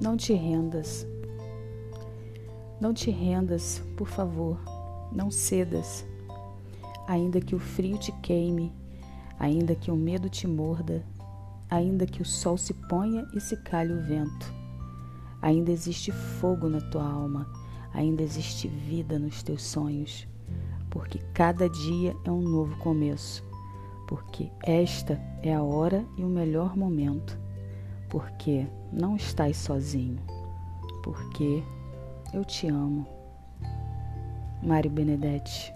Não te rendas. Não te rendas, por favor. Não cedas. Ainda que o frio te queime, ainda que o medo te morda, ainda que o sol se ponha e se calhe o vento, ainda existe fogo na tua alma, ainda existe vida nos teus sonhos, porque cada dia é um novo começo, porque esta é a hora e o melhor momento, porque não estás sozinho, porque eu te amo. Mário Benedetti